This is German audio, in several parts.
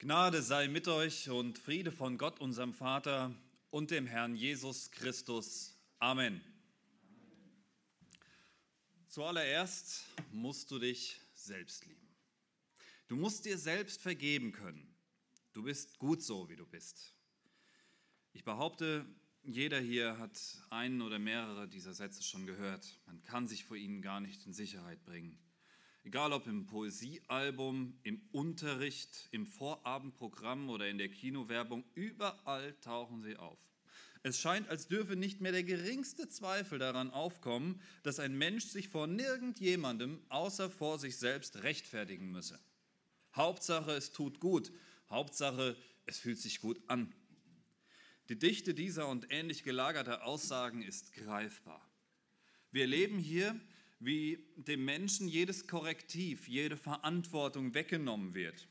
Gnade sei mit euch und Friede von Gott, unserem Vater und dem Herrn Jesus Christus. Amen. Zuallererst musst du dich selbst lieben. Du musst dir selbst vergeben können. Du bist gut so, wie du bist. Ich behaupte, jeder hier hat einen oder mehrere dieser Sätze schon gehört. Man kann sich vor ihnen gar nicht in Sicherheit bringen. Egal ob im Poesiealbum, im Unterricht, im Vorabendprogramm oder in der Kinowerbung, überall tauchen sie auf. Es scheint, als dürfe nicht mehr der geringste Zweifel daran aufkommen, dass ein Mensch sich vor nirgendjemandem außer vor sich selbst rechtfertigen müsse. Hauptsache, es tut gut. Hauptsache, es fühlt sich gut an. Die Dichte dieser und ähnlich gelagerter Aussagen ist greifbar. Wir leben hier wie dem Menschen jedes Korrektiv, jede Verantwortung weggenommen wird.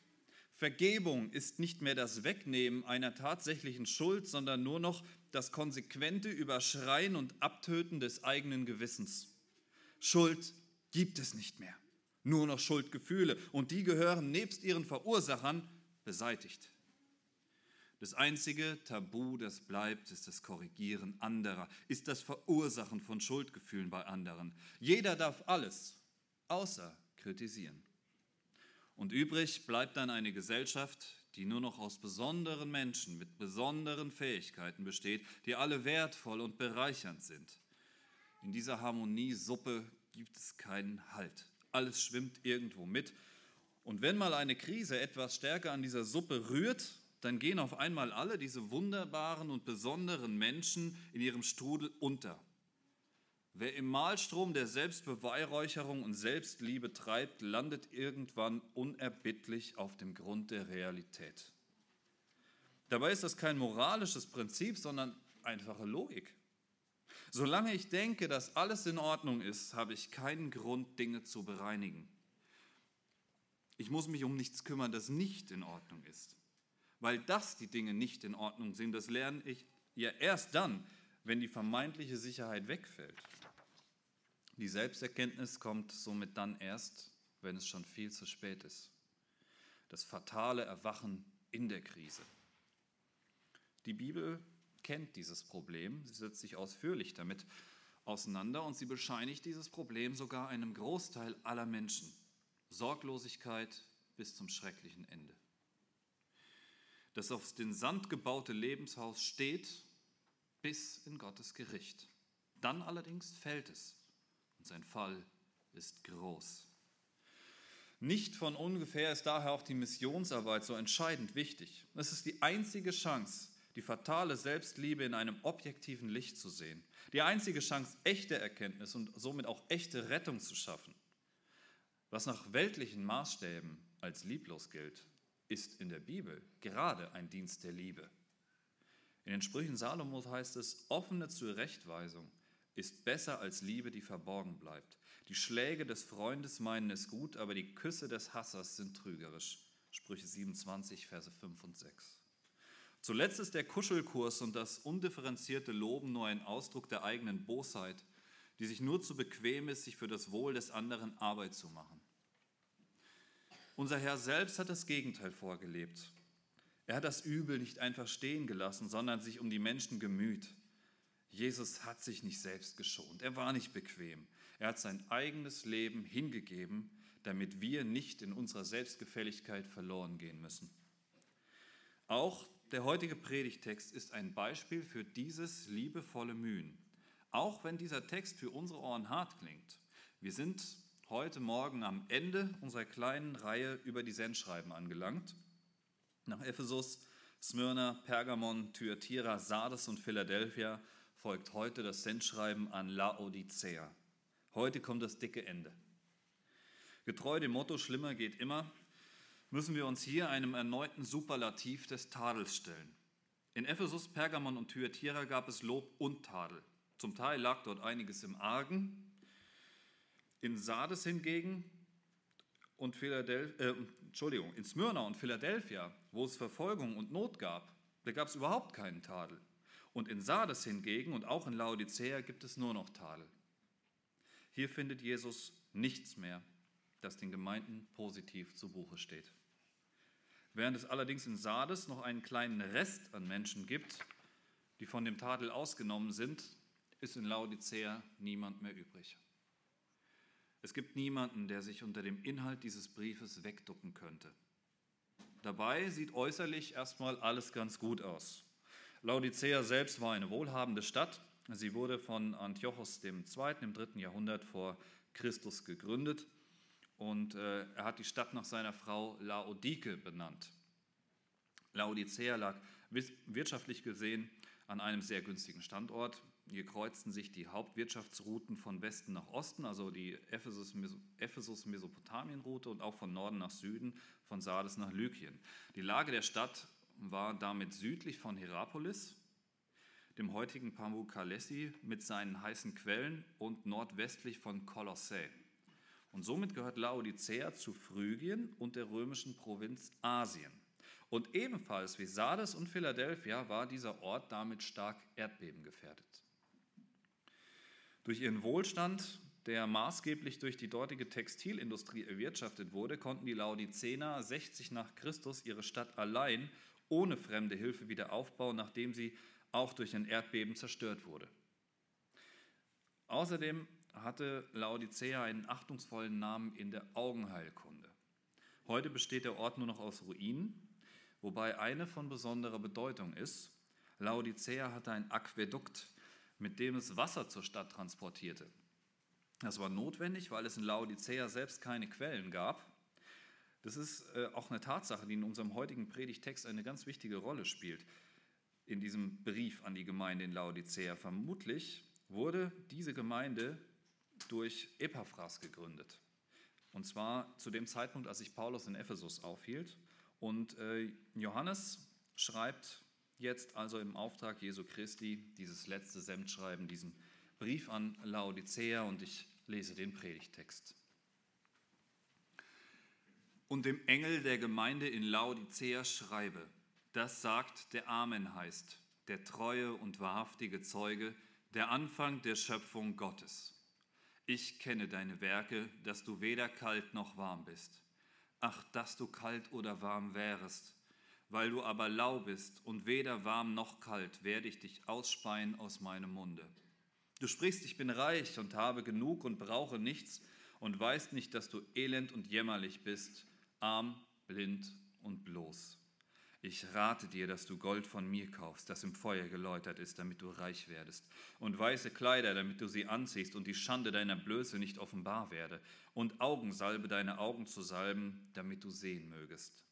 Vergebung ist nicht mehr das Wegnehmen einer tatsächlichen Schuld, sondern nur noch das konsequente Überschreien und Abtöten des eigenen Gewissens. Schuld gibt es nicht mehr, nur noch Schuldgefühle und die gehören nebst ihren Verursachern beseitigt. Das einzige Tabu, das bleibt, ist das Korrigieren anderer, ist das Verursachen von Schuldgefühlen bei anderen. Jeder darf alles, außer kritisieren. Und übrig bleibt dann eine Gesellschaft, die nur noch aus besonderen Menschen mit besonderen Fähigkeiten besteht, die alle wertvoll und bereichernd sind. In dieser Harmoniesuppe gibt es keinen Halt. Alles schwimmt irgendwo mit. Und wenn mal eine Krise etwas stärker an dieser Suppe rührt, dann gehen auf einmal alle diese wunderbaren und besonderen Menschen in ihrem Strudel unter. Wer im Mahlstrom der Selbstbeweihräucherung und Selbstliebe treibt, landet irgendwann unerbittlich auf dem Grund der Realität. Dabei ist das kein moralisches Prinzip, sondern einfache Logik. Solange ich denke, dass alles in Ordnung ist, habe ich keinen Grund, Dinge zu bereinigen. Ich muss mich um nichts kümmern, das nicht in Ordnung ist weil das die Dinge nicht in Ordnung sind. Das lerne ich ja erst dann, wenn die vermeintliche Sicherheit wegfällt. Die Selbsterkenntnis kommt somit dann erst, wenn es schon viel zu spät ist. Das fatale Erwachen in der Krise. Die Bibel kennt dieses Problem, sie setzt sich ausführlich damit auseinander und sie bescheinigt dieses Problem sogar einem Großteil aller Menschen. Sorglosigkeit bis zum schrecklichen Ende. Das auf den Sand gebaute Lebenshaus steht bis in Gottes Gericht. Dann allerdings fällt es und sein Fall ist groß. Nicht von ungefähr ist daher auch die Missionsarbeit so entscheidend wichtig. Es ist die einzige Chance, die fatale Selbstliebe in einem objektiven Licht zu sehen. Die einzige Chance, echte Erkenntnis und somit auch echte Rettung zu schaffen. Was nach weltlichen Maßstäben als lieblos gilt, ist in der Bibel gerade ein Dienst der Liebe. In den Sprüchen Salomos heißt es, offene Zurechtweisung ist besser als Liebe, die verborgen bleibt. Die Schläge des Freundes meinen es gut, aber die Küsse des Hassers sind trügerisch. Sprüche 27, Verse 5 und 6. Zuletzt ist der Kuschelkurs und das undifferenzierte Loben nur ein Ausdruck der eigenen Bosheit, die sich nur zu bequem ist, sich für das Wohl des anderen Arbeit zu machen. Unser Herr selbst hat das Gegenteil vorgelebt. Er hat das Übel nicht einfach stehen gelassen, sondern sich um die Menschen gemüht. Jesus hat sich nicht selbst geschont. Er war nicht bequem. Er hat sein eigenes Leben hingegeben, damit wir nicht in unserer Selbstgefälligkeit verloren gehen müssen. Auch der heutige Predigtext ist ein Beispiel für dieses liebevolle Mühen. Auch wenn dieser Text für unsere Ohren hart klingt. Wir sind heute Morgen am Ende unserer kleinen Reihe über die Sendschreiben angelangt. Nach Ephesus, Smyrna, Pergamon, Thyatira, Sardes und Philadelphia folgt heute das Sendschreiben an Laodicea. Heute kommt das dicke Ende. Getreu dem Motto Schlimmer geht immer, müssen wir uns hier einem erneuten Superlativ des Tadels stellen. In Ephesus, Pergamon und Thyatira gab es Lob und Tadel. Zum Teil lag dort einiges im Argen, in Sardes hingegen und Philadelphia, äh, Entschuldigung, in Smyrna und Philadelphia, wo es Verfolgung und Not gab, da gab es überhaupt keinen Tadel. Und in Sardes hingegen und auch in Laodicea gibt es nur noch Tadel. Hier findet Jesus nichts mehr, das den Gemeinden positiv zu Buche steht. Während es allerdings in Sardes noch einen kleinen Rest an Menschen gibt, die von dem Tadel ausgenommen sind, ist in Laodicea niemand mehr übrig. Es gibt niemanden, der sich unter dem Inhalt dieses Briefes wegducken könnte. Dabei sieht äußerlich erstmal alles ganz gut aus. Laodicea selbst war eine wohlhabende Stadt. Sie wurde von Antiochos II. im dritten Jahrhundert vor Christus gegründet und äh, er hat die Stadt nach seiner Frau Laodike benannt. Laodicea lag wirtschaftlich gesehen an einem sehr günstigen Standort. Hier kreuzten sich die Hauptwirtschaftsrouten von Westen nach Osten, also die Ephesus-Mesopotamien-Route und auch von Norden nach Süden, von Sardes nach Lykien. Die Lage der Stadt war damit südlich von Hierapolis, dem heutigen Pamukkaleshi mit seinen heißen Quellen und nordwestlich von Kolossä. Und somit gehört Laodicea zu Phrygien und der römischen Provinz Asien. Und ebenfalls wie Sardes und Philadelphia war dieser Ort damit stark erdbebengefährdet. Durch ihren Wohlstand, der maßgeblich durch die dortige Textilindustrie erwirtschaftet wurde, konnten die Laodicener 60 nach Christus ihre Stadt allein ohne fremde Hilfe wieder aufbauen, nachdem sie auch durch ein Erdbeben zerstört wurde. Außerdem hatte Laodicea einen achtungsvollen Namen in der Augenheilkunde. Heute besteht der Ort nur noch aus Ruinen, wobei eine von besonderer Bedeutung ist, Laodicea hatte ein Aquädukt, mit dem es Wasser zur Stadt transportierte. Das war notwendig, weil es in Laodicea selbst keine Quellen gab. Das ist äh, auch eine Tatsache, die in unserem heutigen Predigtext eine ganz wichtige Rolle spielt. In diesem Brief an die Gemeinde in Laodicea. Vermutlich wurde diese Gemeinde durch Epaphras gegründet. Und zwar zu dem Zeitpunkt, als sich Paulus in Ephesus aufhielt. Und äh, Johannes schreibt jetzt also im Auftrag Jesu Christi dieses letzte Semtschreiben, diesen Brief an Laodicea und ich lese den Predigtext. Und dem Engel der Gemeinde in Laodicea schreibe, das sagt der Amen heißt, der treue und wahrhaftige Zeuge, der Anfang der Schöpfung Gottes. Ich kenne deine Werke, dass du weder kalt noch warm bist. Ach, dass du kalt oder warm wärest. Weil du aber lau bist und weder warm noch kalt, werde ich dich ausspeien aus meinem Munde. Du sprichst, ich bin reich und habe genug und brauche nichts und weißt nicht, dass du elend und jämmerlich bist, arm, blind und bloß. Ich rate dir, dass du Gold von mir kaufst, das im Feuer geläutert ist, damit du reich werdest, und weiße Kleider, damit du sie anziehst und die Schande deiner Blöße nicht offenbar werde, und Augensalbe deine Augen zu salben, damit du sehen mögest.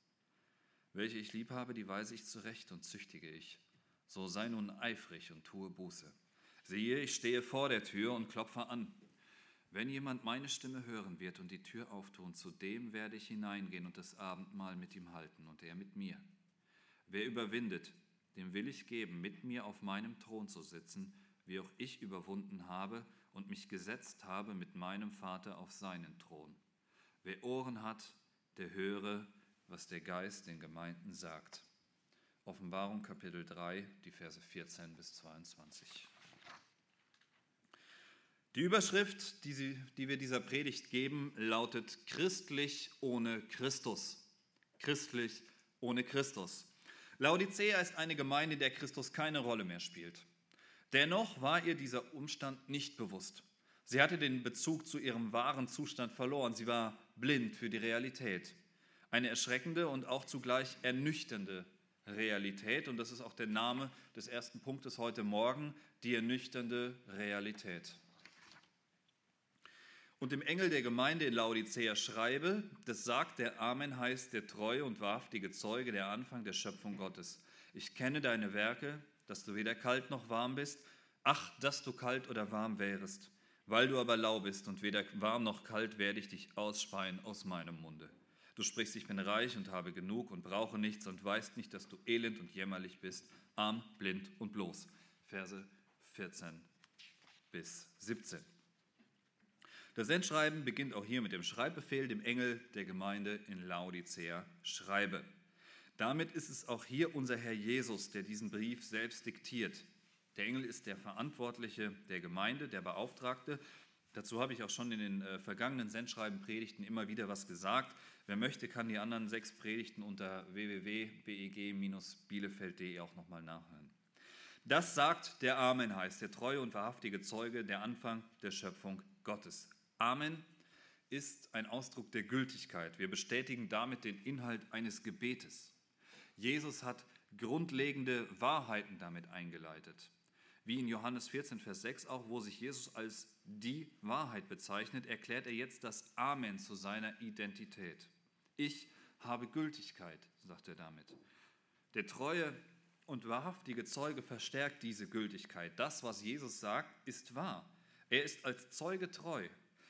Welche ich lieb habe, die weise ich zurecht und züchtige ich. So sei nun eifrig und tue Buße. Siehe, ich stehe vor der Tür und klopfe an. Wenn jemand meine Stimme hören wird und die Tür auftun, zu dem werde ich hineingehen und das Abendmahl mit ihm halten und er mit mir. Wer überwindet, dem will ich geben, mit mir auf meinem Thron zu sitzen, wie auch ich überwunden habe und mich gesetzt habe mit meinem Vater auf seinen Thron. Wer Ohren hat, der höre, was der Geist den Gemeinden sagt. Offenbarung Kapitel 3, die Verse 14 bis 22. Die Überschrift, die, sie, die wir dieser Predigt geben, lautet Christlich ohne Christus. Christlich ohne Christus. Laodicea ist eine Gemeinde, in der Christus keine Rolle mehr spielt. Dennoch war ihr dieser Umstand nicht bewusst. Sie hatte den Bezug zu ihrem wahren Zustand verloren. Sie war blind für die Realität. Eine erschreckende und auch zugleich ernüchternde Realität. Und das ist auch der Name des ersten Punktes heute Morgen, die ernüchternde Realität und dem Engel der Gemeinde in Laodicea schreibe, das sagt der Amen heißt der treue und wahrhaftige Zeuge, der Anfang der Schöpfung Gottes. Ich kenne deine Werke, dass du weder kalt noch warm bist. Ach, dass du kalt oder warm wärest. Weil du aber lau bist und weder warm noch kalt, werde ich dich ausspeien aus meinem Munde. Du sprichst, ich bin reich und habe genug und brauche nichts und weißt nicht, dass du elend und jämmerlich bist, arm, blind und bloß. Verse 14 bis 17. Das Sendschreiben beginnt auch hier mit dem Schreibbefehl, dem Engel der Gemeinde in Laodicea schreibe. Damit ist es auch hier unser Herr Jesus, der diesen Brief selbst diktiert. Der Engel ist der Verantwortliche der Gemeinde, der Beauftragte. Dazu habe ich auch schon in den äh, vergangenen Sendschreiben-Predigten immer wieder was gesagt. Wer möchte, kann die anderen sechs Predigten unter www.beg-bielefeld.de auch nochmal nachhören. Das sagt der Amen heißt, der treue und wahrhaftige Zeuge, der Anfang der Schöpfung Gottes. Amen ist ein Ausdruck der Gültigkeit. Wir bestätigen damit den Inhalt eines Gebetes. Jesus hat grundlegende Wahrheiten damit eingeleitet. Wie in Johannes 14, Vers 6 auch, wo sich Jesus als die Wahrheit bezeichnet, erklärt er jetzt das Amen zu seiner Identität. Ich habe Gültigkeit, sagt er damit. Der treue und wahrhaftige Zeuge verstärkt diese Gültigkeit. Das, was Jesus sagt, ist wahr. Er ist als Zeuge treu.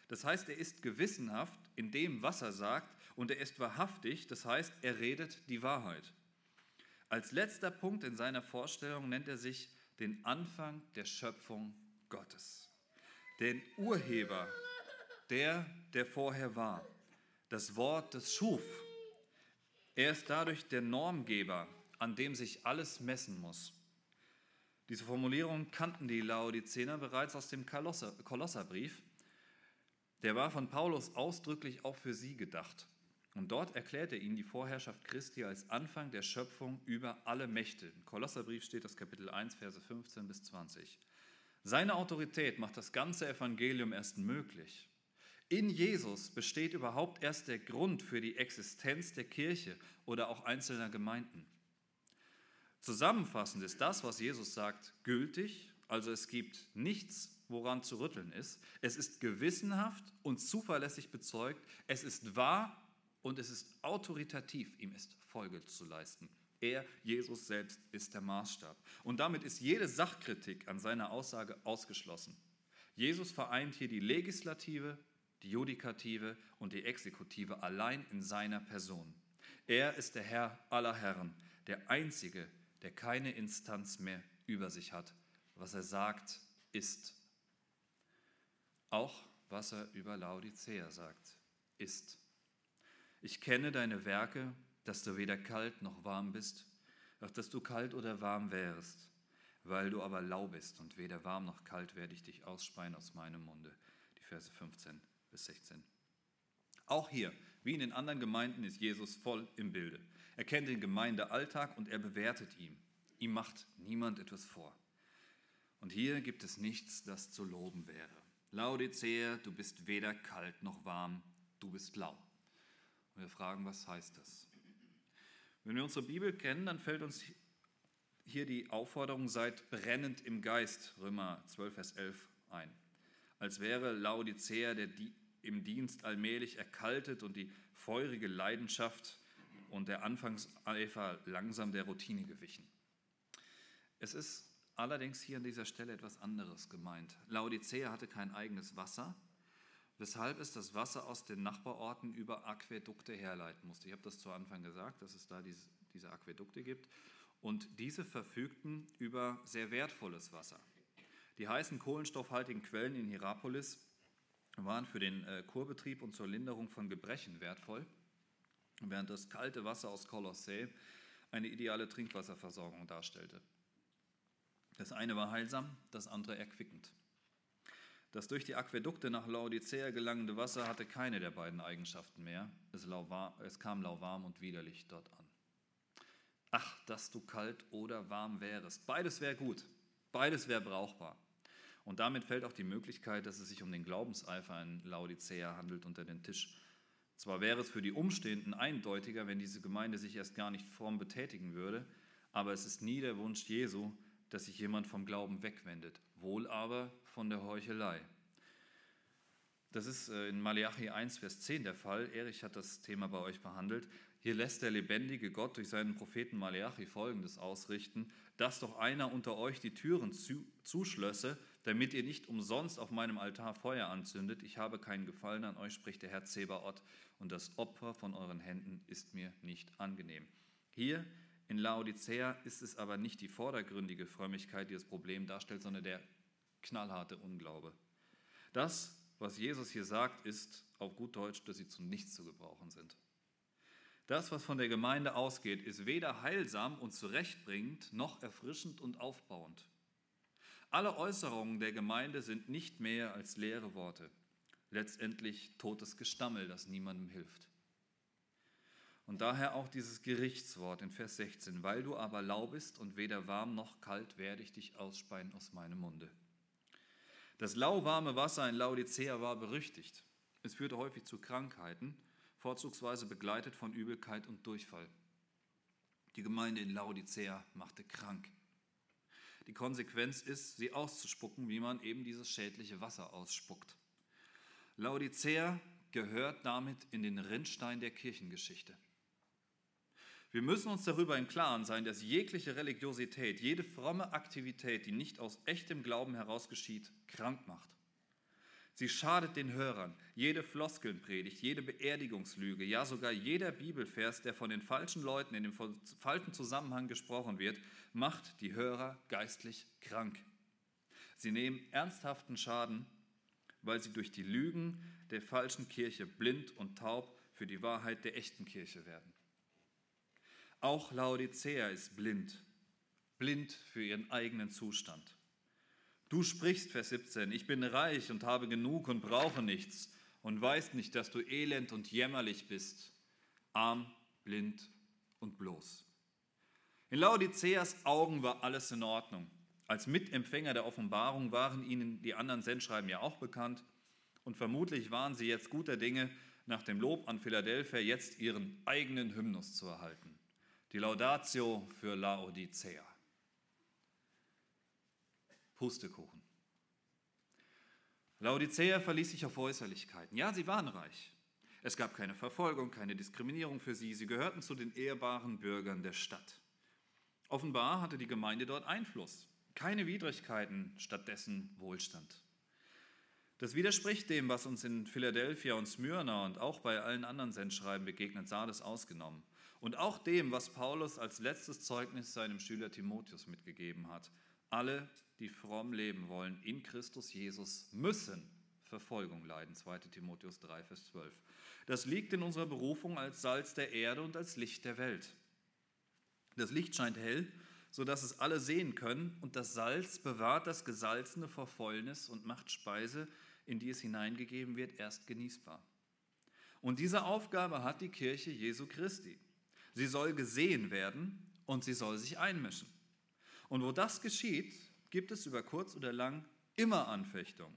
Das heißt, er ist gewissenhaft in dem, was er sagt, und er ist wahrhaftig, das heißt, er redet die Wahrheit. Als letzter Punkt in seiner Vorstellung nennt er sich den Anfang der Schöpfung Gottes, den Urheber, der, der vorher war, das Wort, das schuf. Er ist dadurch der Normgeber, an dem sich alles messen muss. Diese Formulierung kannten die Laodicener bereits aus dem Kolosserbrief. Der war von Paulus ausdrücklich auch für sie gedacht. Und dort erklärt er ihnen die Vorherrschaft Christi als Anfang der Schöpfung über alle Mächte. Im Kolosserbrief steht das Kapitel 1, Verse 15 bis 20. Seine Autorität macht das ganze Evangelium erst möglich. In Jesus besteht überhaupt erst der Grund für die Existenz der Kirche oder auch einzelner Gemeinden. Zusammenfassend ist das, was Jesus sagt, gültig, also es gibt nichts, woran zu rütteln ist. Es ist gewissenhaft und zuverlässig bezeugt, es ist wahr und es ist autoritativ, ihm ist Folge zu leisten. Er, Jesus selbst, ist der Maßstab. Und damit ist jede Sachkritik an seiner Aussage ausgeschlossen. Jesus vereint hier die Legislative, die Judikative und die Exekutive allein in seiner Person. Er ist der Herr aller Herren, der Einzige, der keine Instanz mehr über sich hat. Was er sagt, ist. Auch was er über Laodicea sagt, ist. Ich kenne deine Werke, dass du weder kalt noch warm bist, auch dass du kalt oder warm wärst. Weil du aber lau bist und weder warm noch kalt, werde ich dich ausspeien aus meinem Munde. Die Verse 15 bis 16. Auch hier, wie in den anderen Gemeinden, ist Jesus voll im Bilde. Er kennt den Gemeindealltag und er bewertet ihn. Ihm macht niemand etwas vor. Und hier gibt es nichts, das zu loben wäre. Laodicea, du bist weder kalt noch warm, du bist lau. Und wir fragen, was heißt das? Wenn wir unsere Bibel kennen, dann fällt uns hier die Aufforderung, seid brennend im Geist, Römer 12, Vers 11, ein. Als wäre Laodicea der, im Dienst allmählich erkaltet und die feurige Leidenschaft und der Anfangseifer langsam der Routine gewichen. Es ist allerdings hier an dieser Stelle etwas anderes gemeint. Laodicea hatte kein eigenes Wasser, weshalb es das Wasser aus den Nachbarorten über Aquädukte herleiten musste. Ich habe das zu Anfang gesagt, dass es da diese, Aquädukte gibt. Und diese verfügten über sehr wertvolles Wasser. Die heißen kohlenstoffhaltigen Quellen in Hierapolis waren für den äh, Kurbetrieb und zur Linderung von Gebrechen wertvoll, während das kalte Wasser aus Kolossee eine ideale Trinkwasserversorgung darstellte. Das eine war heilsam, das andere erquickend. Das durch die Aquädukte nach Laodicea gelangende Wasser hatte keine der beiden Eigenschaften mehr. Es, es kam lauwarm und widerlich dort an. Ach, dass du kalt oder warm wärest. Beides wäre gut. Beides wäre brauchbar. Und damit fällt auch die Möglichkeit, dass es sich um den Glaubenseifer in Laodicea handelt, unter den Tisch. Zwar wäre es für die Umstehenden eindeutiger, wenn diese Gemeinde sich erst gar nicht vorm betätigen würde, aber es ist nie der Wunsch Jesu, dass sich jemand vom Glauben wegwendet, wohl aber von der Heuchelei. Das ist äh, in Malachi 1, Vers 10 der Fall. Erich hat das Thema bei euch behandelt. Hier lässt der lebendige Gott durch seinen Propheten Malachi Folgendes ausrichten, dass doch einer unter euch die Türen zuschlösse, damit ihr nicht umsonst auf meinem Altar Feuer anzündet. Ich habe keinen Gefallen an euch, spricht der Herr Zebaoth, und das Opfer von euren Händen ist mir nicht angenehm. Hier in Laodicea ist es aber nicht die vordergründige Frömmigkeit, die das Problem darstellt, sondern der knallharte Unglaube. Das, was Jesus hier sagt, ist auf gut Deutsch, dass sie zu nichts zu gebrauchen sind. Das, was von der Gemeinde ausgeht, ist weder heilsam und zurechtbringend noch erfrischend und aufbauend. Alle Äußerungen der Gemeinde sind nicht mehr als leere Worte, letztendlich totes Gestammel, das niemandem hilft. Und daher auch dieses Gerichtswort in Vers 16, weil du aber lau bist und weder warm noch kalt, werde ich dich ausspeien aus meinem Munde. Das lauwarme Wasser in Laodicea war berüchtigt. Es führte häufig zu Krankheiten, vorzugsweise begleitet von Übelkeit und Durchfall. Die Gemeinde in Laodicea machte krank. Die Konsequenz ist, sie auszuspucken, wie man eben dieses schädliche Wasser ausspuckt. Laodicea gehört damit in den Rinnstein der Kirchengeschichte. Wir müssen uns darüber im Klaren sein, dass jegliche Religiosität, jede fromme Aktivität, die nicht aus echtem Glauben heraus geschieht, krank macht. Sie schadet den Hörern. Jede Floskelnpredigt, jede Beerdigungslüge, ja sogar jeder Bibelvers, der von den falschen Leuten in dem falschen Zusammenhang gesprochen wird, macht die Hörer geistlich krank. Sie nehmen ernsthaften Schaden, weil sie durch die Lügen der falschen Kirche blind und taub für die Wahrheit der echten Kirche werden. Auch Laodicea ist blind, blind für ihren eigenen Zustand. Du sprichst, Vers 17, ich bin reich und habe genug und brauche nichts und weißt nicht, dass du elend und jämmerlich bist, arm, blind und bloß. In Laodiceas Augen war alles in Ordnung. Als Mitempfänger der Offenbarung waren ihnen die anderen Sendschreiben ja auch bekannt und vermutlich waren sie jetzt guter Dinge, nach dem Lob an Philadelphia jetzt ihren eigenen Hymnus zu erhalten die Laudatio für Laodicea. Pustekuchen. Laodicea verließ sich auf Äußerlichkeiten. Ja, sie waren reich. Es gab keine Verfolgung, keine Diskriminierung für sie. Sie gehörten zu den ehrbaren Bürgern der Stadt. Offenbar hatte die Gemeinde dort Einfluss. Keine Widrigkeiten, stattdessen Wohlstand. Das widerspricht dem, was uns in Philadelphia und Smyrna und auch bei allen anderen Sendschreiben begegnet, Sardes ausgenommen und auch dem, was Paulus als letztes Zeugnis seinem Schüler Timotheus mitgegeben hat. Alle, die fromm leben wollen in Christus Jesus, müssen Verfolgung leiden. 2 Timotheus 3, Vers 12. Das liegt in unserer Berufung als Salz der Erde und als Licht der Welt. Das Licht scheint hell, sodass es alle sehen können, und das Salz bewahrt das Gesalzene vor Fäulnis und macht Speise, in die es hineingegeben wird, erst genießbar. Und diese Aufgabe hat die Kirche Jesu Christi. Sie soll gesehen werden und sie soll sich einmischen. Und wo das geschieht, gibt es über kurz oder lang immer Anfechtung.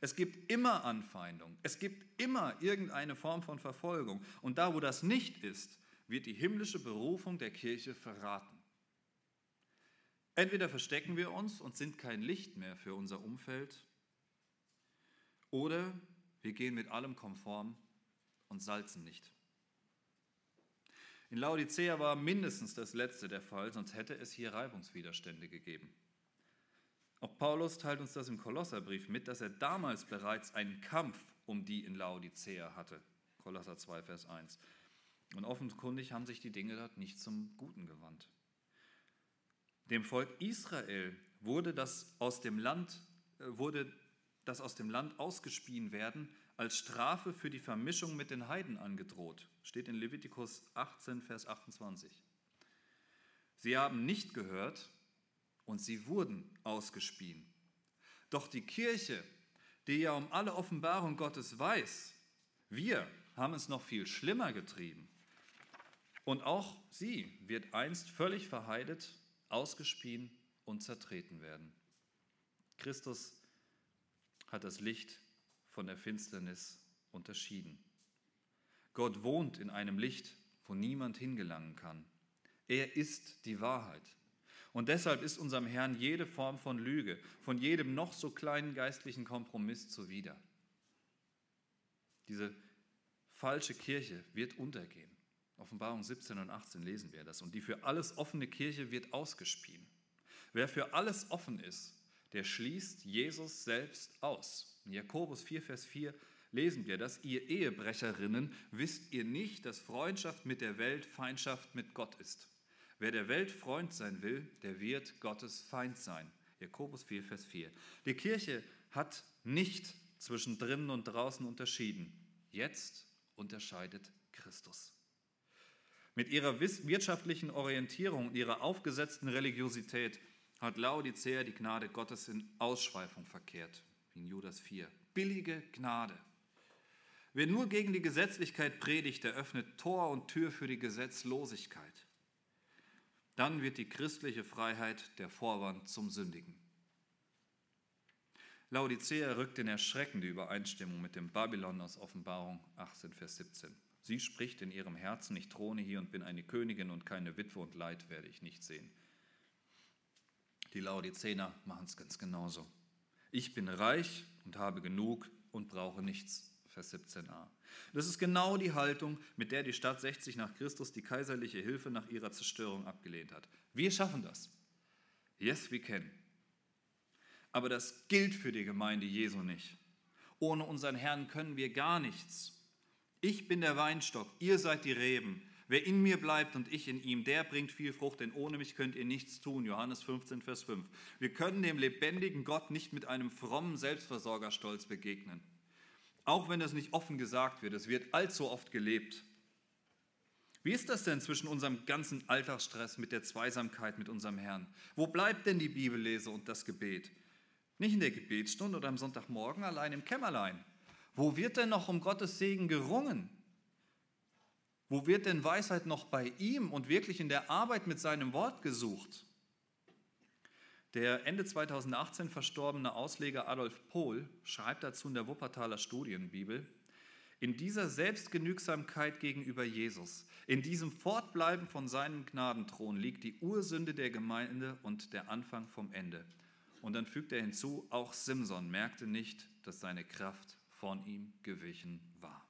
Es gibt immer Anfeindung. Es gibt immer irgendeine Form von Verfolgung. Und da, wo das nicht ist, wird die himmlische Berufung der Kirche verraten. Entweder verstecken wir uns und sind kein Licht mehr für unser Umfeld, oder wir gehen mit allem konform und salzen nicht. In Laodicea war mindestens das letzte der Fall, sonst hätte es hier Reibungswiderstände gegeben. Auch Paulus teilt uns das im Kolosserbrief mit, dass er damals bereits einen Kampf um die in Laodicea hatte. Kolosser 2, Vers 1. Und offenkundig haben sich die Dinge dort nicht zum Guten gewandt. Dem Volk Israel wurde das aus dem Land, äh, wurde das aus dem Land ausgespien werden als Strafe für die Vermischung mit den Heiden angedroht. Steht in Levitikus 18, Vers 28. Sie haben nicht gehört und sie wurden ausgespien. Doch die Kirche, die ja um alle Offenbarung Gottes weiß, wir haben es noch viel schlimmer getrieben. Und auch sie wird einst völlig verheidet, ausgespien und zertreten werden. Christus hat das Licht von der Finsternis unterschieden. Gott wohnt in einem Licht, wo niemand hingelangen kann. Er ist die Wahrheit. Und deshalb ist unserem Herrn jede Form von Lüge, von jedem noch so kleinen geistlichen Kompromiss zuwider. Diese falsche Kirche wird untergehen. Offenbarung 17 und 18 lesen wir das. Und die für alles offene Kirche wird ausgespien. Wer für alles offen ist, der schließt Jesus selbst aus. In Jakobus 4, Vers 4 lesen wir das, ihr Ehebrecherinnen, wisst ihr nicht, dass Freundschaft mit der Welt Feindschaft mit Gott ist. Wer der Welt Freund sein will, der wird Gottes Feind sein. Jakobus 4, Vers 4. Die Kirche hat nicht zwischen drinnen und draußen unterschieden. Jetzt unterscheidet Christus. Mit ihrer wirtschaftlichen Orientierung und ihrer aufgesetzten Religiosität hat Laodicea die Gnade Gottes in Ausschweifung verkehrt wie in Judas 4. Billige Gnade. Wer nur gegen die Gesetzlichkeit predigt, der öffnet Tor und Tür für die Gesetzlosigkeit. Dann wird die christliche Freiheit der Vorwand zum Sündigen. Laodicea rückt in erschreckende Übereinstimmung mit dem Babylon aus Offenbarung 18, Vers 17. Sie spricht in ihrem Herzen, ich throne hier und bin eine Königin und keine Witwe und Leid werde ich nicht sehen. Die Laodicener machen es ganz genauso. Ich bin reich und habe genug und brauche nichts. Vers 17a. Das ist genau die Haltung, mit der die Stadt 60 nach Christus die kaiserliche Hilfe nach ihrer Zerstörung abgelehnt hat. Wir schaffen das. Yes, we can. Aber das gilt für die Gemeinde Jesu nicht. Ohne unseren Herrn können wir gar nichts. Ich bin der Weinstock, ihr seid die Reben. Wer in mir bleibt und ich in ihm, der bringt viel Frucht, denn ohne mich könnt ihr nichts tun. Johannes 15, Vers 5. Wir können dem lebendigen Gott nicht mit einem frommen Selbstversorgerstolz begegnen. Auch wenn das nicht offen gesagt wird, es wird allzu oft gelebt. Wie ist das denn zwischen unserem ganzen Alltagsstress mit der Zweisamkeit mit unserem Herrn? Wo bleibt denn die Bibellese und das Gebet? Nicht in der Gebetsstunde oder am Sonntagmorgen allein im Kämmerlein. Wo wird denn noch um Gottes Segen gerungen? Wo wird denn Weisheit noch bei ihm und wirklich in der Arbeit mit seinem Wort gesucht? Der Ende 2018 verstorbene Ausleger Adolf Pohl schreibt dazu in der Wuppertaler Studienbibel, in dieser Selbstgenügsamkeit gegenüber Jesus, in diesem Fortbleiben von seinem Gnadenthron liegt die Ursünde der Gemeinde und der Anfang vom Ende. Und dann fügt er hinzu, auch Simson merkte nicht, dass seine Kraft von ihm gewichen war.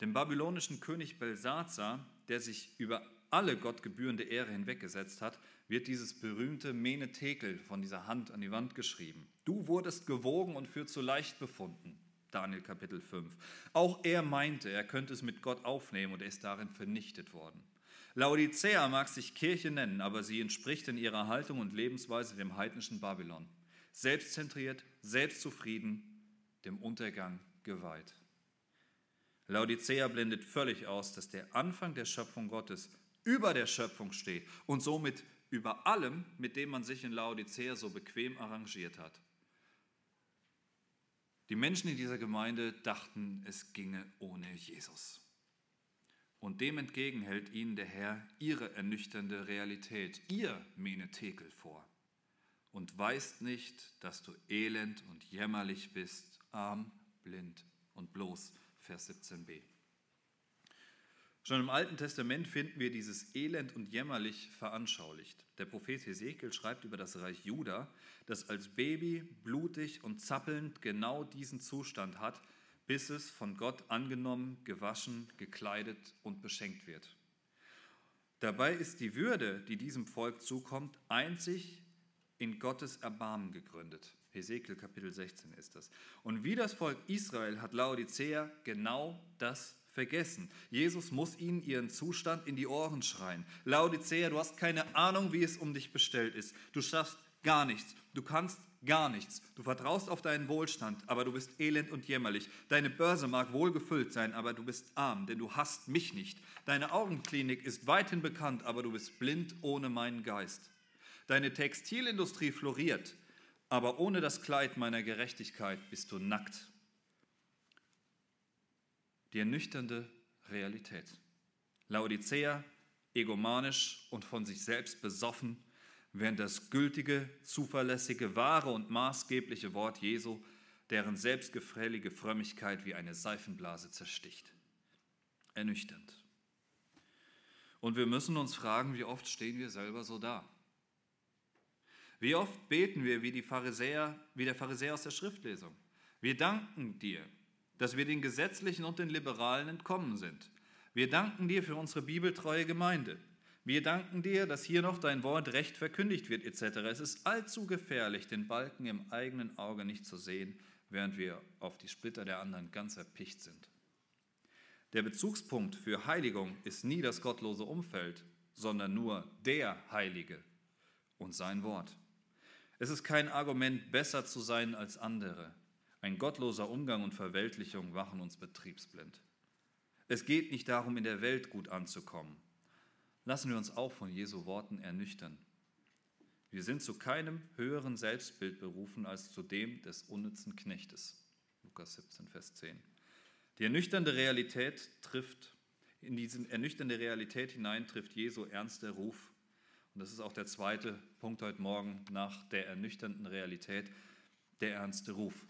Dem babylonischen König Belsazar, der sich über alle Gott gebührende Ehre hinweggesetzt hat, wird dieses berühmte Mene Tekel von dieser Hand an die Wand geschrieben. Du wurdest gewogen und für zu leicht befunden. Daniel Kapitel 5. Auch er meinte, er könnte es mit Gott aufnehmen und er ist darin vernichtet worden. Laodicea mag sich Kirche nennen, aber sie entspricht in ihrer Haltung und Lebensweise dem heidnischen Babylon. Selbstzentriert, selbstzufrieden, dem Untergang geweiht. Laodicea blendet völlig aus, dass der Anfang der Schöpfung Gottes über der Schöpfung steht und somit über allem, mit dem man sich in Laodicea so bequem arrangiert hat. Die Menschen in dieser Gemeinde dachten, es ginge ohne Jesus. Und dem entgegen hält ihnen der Herr ihre ernüchternde Realität, ihr Menetekel vor und weißt nicht, dass du elend und jämmerlich bist, arm, blind und bloß. Vers 17b. Schon im Alten Testament finden wir dieses Elend und jämmerlich veranschaulicht. Der Prophet Hesekiel schreibt über das Reich Juda, das als Baby blutig und zappelnd genau diesen Zustand hat, bis es von Gott angenommen, gewaschen, gekleidet und beschenkt wird. Dabei ist die Würde, die diesem Volk zukommt, einzig in Gottes Erbarmen gegründet. Hesekiel Kapitel 16 ist das. Und wie das Volk Israel hat Laodicea genau das vergessen. Jesus muss ihnen ihren Zustand in die Ohren schreien. Laodicea, du hast keine Ahnung, wie es um dich bestellt ist. Du schaffst gar nichts. Du kannst gar nichts. Du vertraust auf deinen Wohlstand, aber du bist elend und jämmerlich. Deine Börse mag wohl gefüllt sein, aber du bist arm, denn du hast mich nicht. Deine Augenklinik ist weithin bekannt, aber du bist blind ohne meinen Geist. Deine Textilindustrie floriert, aber ohne das Kleid meiner Gerechtigkeit bist du nackt die ernüchternde Realität. Laodicea, egomanisch und von sich selbst besoffen, während das gültige, zuverlässige, wahre und maßgebliche Wort Jesu deren selbstgefällige Frömmigkeit wie eine Seifenblase zersticht. Ernüchternd. Und wir müssen uns fragen, wie oft stehen wir selber so da? Wie oft beten wir wie, die Pharisäer, wie der Pharisäer aus der Schriftlesung? Wir danken dir, dass wir den Gesetzlichen und den Liberalen entkommen sind. Wir danken dir für unsere bibeltreue Gemeinde. Wir danken dir, dass hier noch dein Wort recht verkündigt wird, etc. Es ist allzu gefährlich, den Balken im eigenen Auge nicht zu sehen, während wir auf die Splitter der anderen ganz erpicht sind. Der Bezugspunkt für Heiligung ist nie das gottlose Umfeld, sondern nur der Heilige und sein Wort. Es ist kein Argument, besser zu sein als andere. Ein gottloser Umgang und Verweltlichung machen uns betriebsblind. Es geht nicht darum, in der Welt gut anzukommen. Lassen wir uns auch von Jesu Worten ernüchtern. Wir sind zu keinem höheren Selbstbild berufen als zu dem des unnützen Knechtes. Lukas 17, Vers 10. Die ernüchternde Realität trifft, in diese ernüchternde Realität hinein trifft Jesu ernster Ruf. Und das ist auch der zweite Punkt heute Morgen nach der ernüchternden Realität, der ernste Ruf.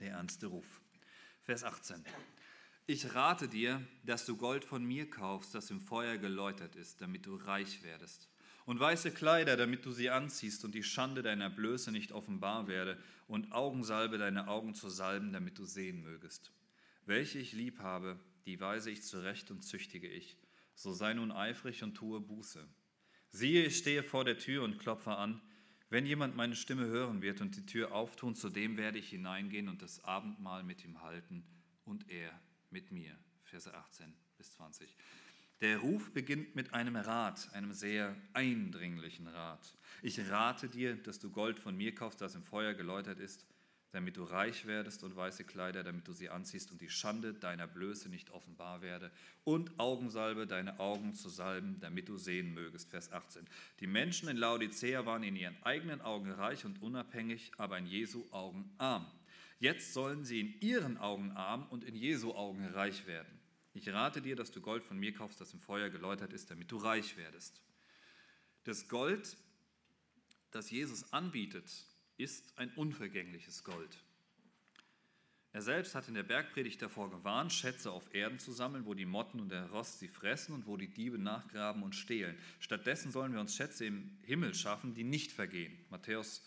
Der ernste Ruf. Vers 18. Ich rate dir, dass du Gold von mir kaufst, das im Feuer geläutert ist, damit du reich werdest. Und weiße Kleider, damit du sie anziehst und die Schande deiner Blöße nicht offenbar werde, und Augensalbe deine Augen zu salben, damit du sehen mögest. Welche ich lieb habe, die weise ich zurecht und züchtige ich. So sei nun eifrig und tue Buße. Siehe, ich stehe vor der Tür und klopfe an. Wenn jemand meine Stimme hören wird und die Tür auftun, zu dem werde ich hineingehen und das Abendmahl mit ihm halten und er mit mir. Verse 18 bis 20. Der Ruf beginnt mit einem Rat, einem sehr eindringlichen Rat. Ich rate dir, dass du Gold von mir kaufst, das im Feuer geläutert ist, damit du reich werdest und weiße Kleider, damit du sie anziehst und die Schande deiner Blöße nicht offenbar werde und Augensalbe deine Augen zu salben, damit du sehen mögest. Vers 18. Die Menschen in Laodicea waren in ihren eigenen Augen reich und unabhängig, aber in Jesu Augen arm. Jetzt sollen sie in ihren Augen arm und in Jesu Augen reich werden. Ich rate dir, dass du Gold von mir kaufst, das im Feuer geläutert ist, damit du reich werdest. Das Gold, das Jesus anbietet, ist ein unvergängliches Gold. Er selbst hat in der Bergpredigt davor gewarnt, Schätze auf Erden zu sammeln, wo die Motten und der Rost sie fressen und wo die Diebe nachgraben und stehlen. Stattdessen sollen wir uns Schätze im Himmel schaffen, die nicht vergehen. Matthäus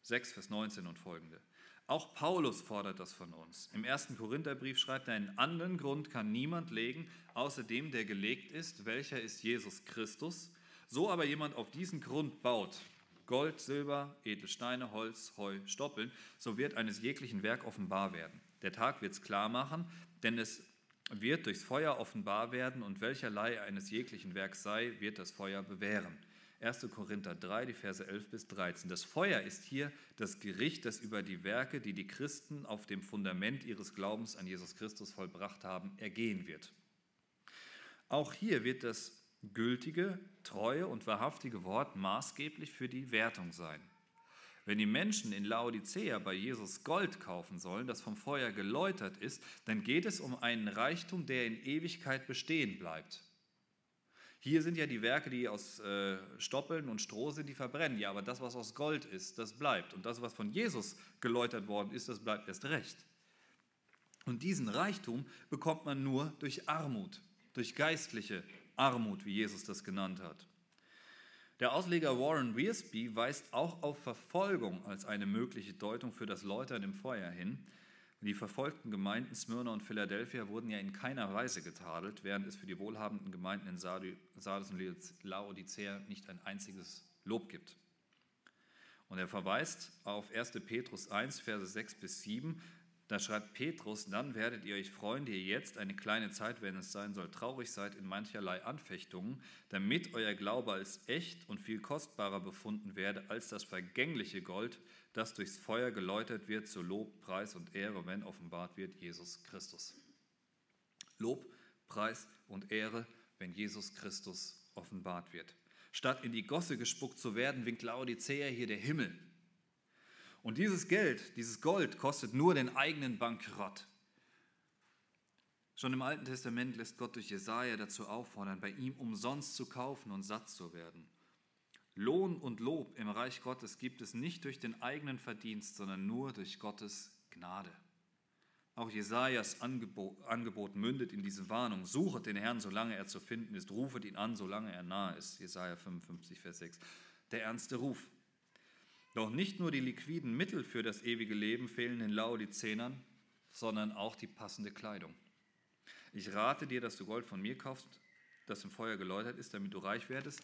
6, Vers 19 und folgende. Auch Paulus fordert das von uns. Im ersten Korintherbrief schreibt er, einen anderen Grund kann niemand legen, außer dem, der gelegt ist, welcher ist Jesus Christus. So aber jemand auf diesen Grund baut, Gold, Silber, edle Steine, Holz, Heu, Stoppeln, so wird eines jeglichen Werk offenbar werden. Der Tag wird es klar machen, denn es wird durchs Feuer offenbar werden und welcherlei eines jeglichen Werks sei, wird das Feuer bewähren. 1. Korinther 3, die Verse 11 bis 13. Das Feuer ist hier das Gericht, das über die Werke, die die Christen auf dem Fundament ihres Glaubens an Jesus Christus vollbracht haben, ergehen wird. Auch hier wird das gültige, treue und wahrhaftige Wort maßgeblich für die Wertung sein. Wenn die Menschen in Laodicea bei Jesus Gold kaufen sollen, das vom Feuer geläutert ist, dann geht es um einen Reichtum, der in Ewigkeit bestehen bleibt. Hier sind ja die Werke, die aus äh, Stoppeln und Stroh sind, die verbrennen. Ja, aber das, was aus Gold ist, das bleibt. Und das, was von Jesus geläutert worden ist, das bleibt erst recht. Und diesen Reichtum bekommt man nur durch Armut, durch geistliche Armut, wie Jesus das genannt hat. Der Ausleger Warren Wiersbe weist auch auf Verfolgung als eine mögliche Deutung für das Läutern im Feuer hin. Die verfolgten Gemeinden Smyrna und Philadelphia wurden ja in keiner Weise getadelt, während es für die wohlhabenden Gemeinden in Sardes und Laodicea nicht ein einziges Lob gibt. Und er verweist auf 1. Petrus 1, Verse 6 bis 7. Da schreibt Petrus, dann werdet ihr euch freuen, die ihr jetzt eine kleine Zeit, wenn es sein soll, traurig seid in mancherlei Anfechtungen, damit euer Glaube als echt und viel kostbarer befunden werde als das vergängliche Gold, das durchs Feuer geläutert wird zu Lob, Preis und Ehre, wenn offenbart wird Jesus Christus. Lob, Preis und Ehre, wenn Jesus Christus offenbart wird. Statt in die Gosse gespuckt zu werden, winkt Laodicea hier der Himmel. Und dieses Geld, dieses Gold kostet nur den eigenen Bankrott. Schon im Alten Testament lässt Gott durch Jesaja dazu auffordern, bei ihm umsonst zu kaufen und satt zu werden. Lohn und Lob im Reich Gottes gibt es nicht durch den eigenen Verdienst, sondern nur durch Gottes Gnade. Auch Jesajas Angebot, Angebot mündet in diese Warnung: Suchet den Herrn, solange er zu finden ist, rufet ihn an, solange er nahe ist. Jesaja 55, Vers 6. Der ernste Ruf. Doch nicht nur die liquiden Mittel für das ewige Leben fehlen den Laodicenern, sondern auch die passende Kleidung. Ich rate dir, dass du Gold von mir kaufst, das im Feuer geläutert ist, damit du reich werdest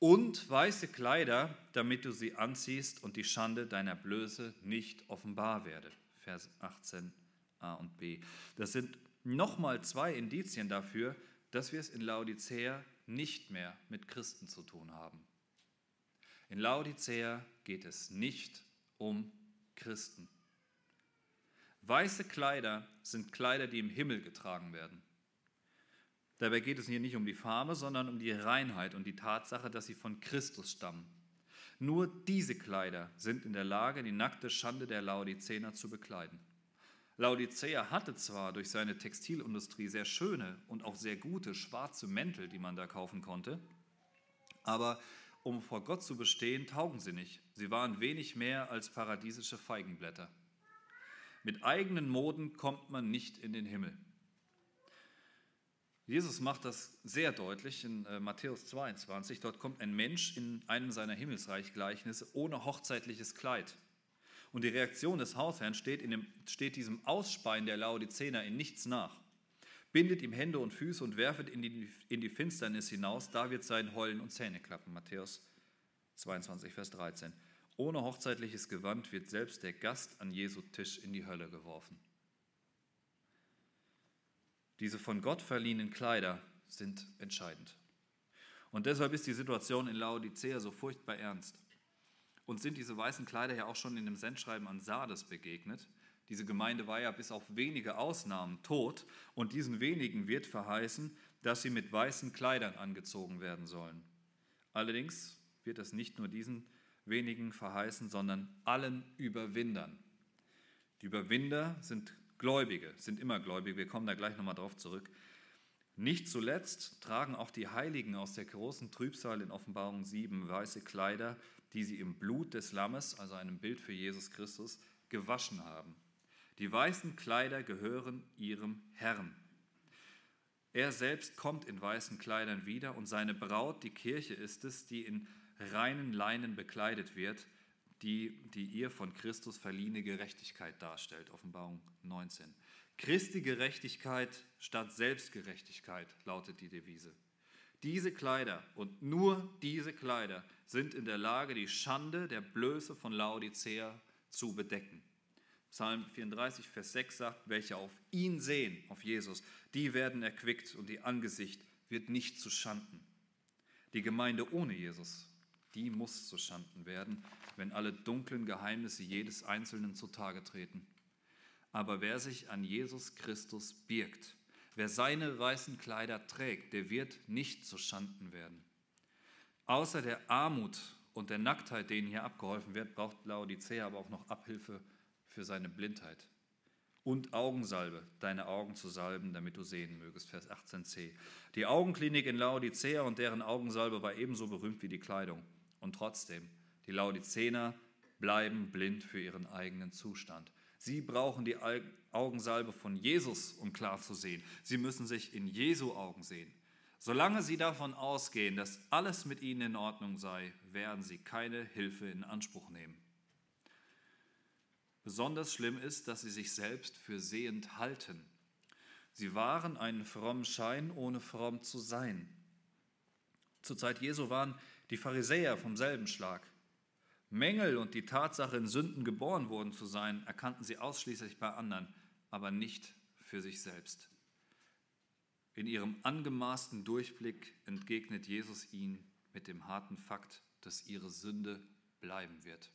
und weiße Kleider, damit du sie anziehst und die Schande deiner Blöße nicht offenbar werde. Vers 18a und b. Das sind nochmal zwei Indizien dafür, dass wir es in Laodicea nicht mehr mit Christen zu tun haben. In Laodicea geht es nicht um Christen. Weiße Kleider sind Kleider, die im Himmel getragen werden. Dabei geht es hier nicht um die Farbe, sondern um die Reinheit und die Tatsache, dass sie von Christus stammen. Nur diese Kleider sind in der Lage, die nackte Schande der Laodicener zu bekleiden. Laodicea hatte zwar durch seine Textilindustrie sehr schöne und auch sehr gute schwarze Mäntel, die man da kaufen konnte, aber um vor Gott zu bestehen, taugen sie nicht. Sie waren wenig mehr als paradiesische Feigenblätter. Mit eigenen Moden kommt man nicht in den Himmel. Jesus macht das sehr deutlich in äh, Matthäus 22. Dort kommt ein Mensch in einem seiner Himmelsreichgleichnisse ohne hochzeitliches Kleid. Und die Reaktion des Hausherrn steht, dem, steht diesem Ausspeien der Laodicener in nichts nach. Bindet ihm Hände und Füße und werfet in die, in die Finsternis hinaus, da wird sein Heulen und Zähne klappen. Matthäus 22, Vers 13. Ohne hochzeitliches Gewand wird selbst der Gast an Jesu Tisch in die Hölle geworfen. Diese von Gott verliehenen Kleider sind entscheidend. Und deshalb ist die Situation in Laodicea so furchtbar ernst. Und sind diese weißen Kleider ja auch schon in dem Sendschreiben an Sardes begegnet. Diese Gemeinde war ja bis auf wenige Ausnahmen tot und diesen wenigen wird verheißen, dass sie mit weißen Kleidern angezogen werden sollen. Allerdings wird es nicht nur diesen wenigen verheißen, sondern allen Überwindern. Die Überwinder sind Gläubige, sind immer Gläubige, wir kommen da gleich nochmal drauf zurück. Nicht zuletzt tragen auch die Heiligen aus der großen Trübsal in Offenbarung 7 weiße Kleider, die sie im Blut des Lammes, also einem Bild für Jesus Christus, gewaschen haben. Die weißen Kleider gehören ihrem Herrn. Er selbst kommt in weißen Kleidern wieder und seine Braut, die Kirche ist es, die in reinen Leinen bekleidet wird, die die ihr von Christus verliehene Gerechtigkeit darstellt. Offenbarung 19. Christi Gerechtigkeit statt Selbstgerechtigkeit lautet die Devise. Diese Kleider und nur diese Kleider sind in der Lage, die Schande der Blöße von Laodicea zu bedecken. Psalm 34, Vers 6 sagt, welche auf ihn sehen, auf Jesus, die werden erquickt und die Angesicht wird nicht zu Schanden. Die Gemeinde ohne Jesus, die muss zu Schanden werden, wenn alle dunklen Geheimnisse jedes Einzelnen zutage treten. Aber wer sich an Jesus Christus birgt, wer seine weißen Kleider trägt, der wird nicht zu Schanden werden. Außer der Armut und der Nacktheit, denen hier abgeholfen wird, braucht Laodicea aber auch noch Abhilfe für seine Blindheit. Und Augensalbe, deine Augen zu salben, damit du sehen mögest. Vers 18c. Die Augenklinik in Laodicea und deren Augensalbe war ebenso berühmt wie die Kleidung. Und trotzdem, die Laodicener bleiben blind für ihren eigenen Zustand. Sie brauchen die Augensalbe von Jesus, um klar zu sehen. Sie müssen sich in Jesu Augen sehen. Solange sie davon ausgehen, dass alles mit ihnen in Ordnung sei, werden sie keine Hilfe in Anspruch nehmen. Besonders schlimm ist, dass sie sich selbst für sehend halten. Sie waren einen frommen Schein, ohne fromm zu sein. Zur Zeit Jesu waren die Pharisäer vom selben Schlag. Mängel und die Tatsache, in Sünden geboren worden zu sein, erkannten sie ausschließlich bei anderen, aber nicht für sich selbst. In ihrem angemaßten Durchblick entgegnet Jesus ihnen mit dem harten Fakt, dass ihre Sünde bleiben wird.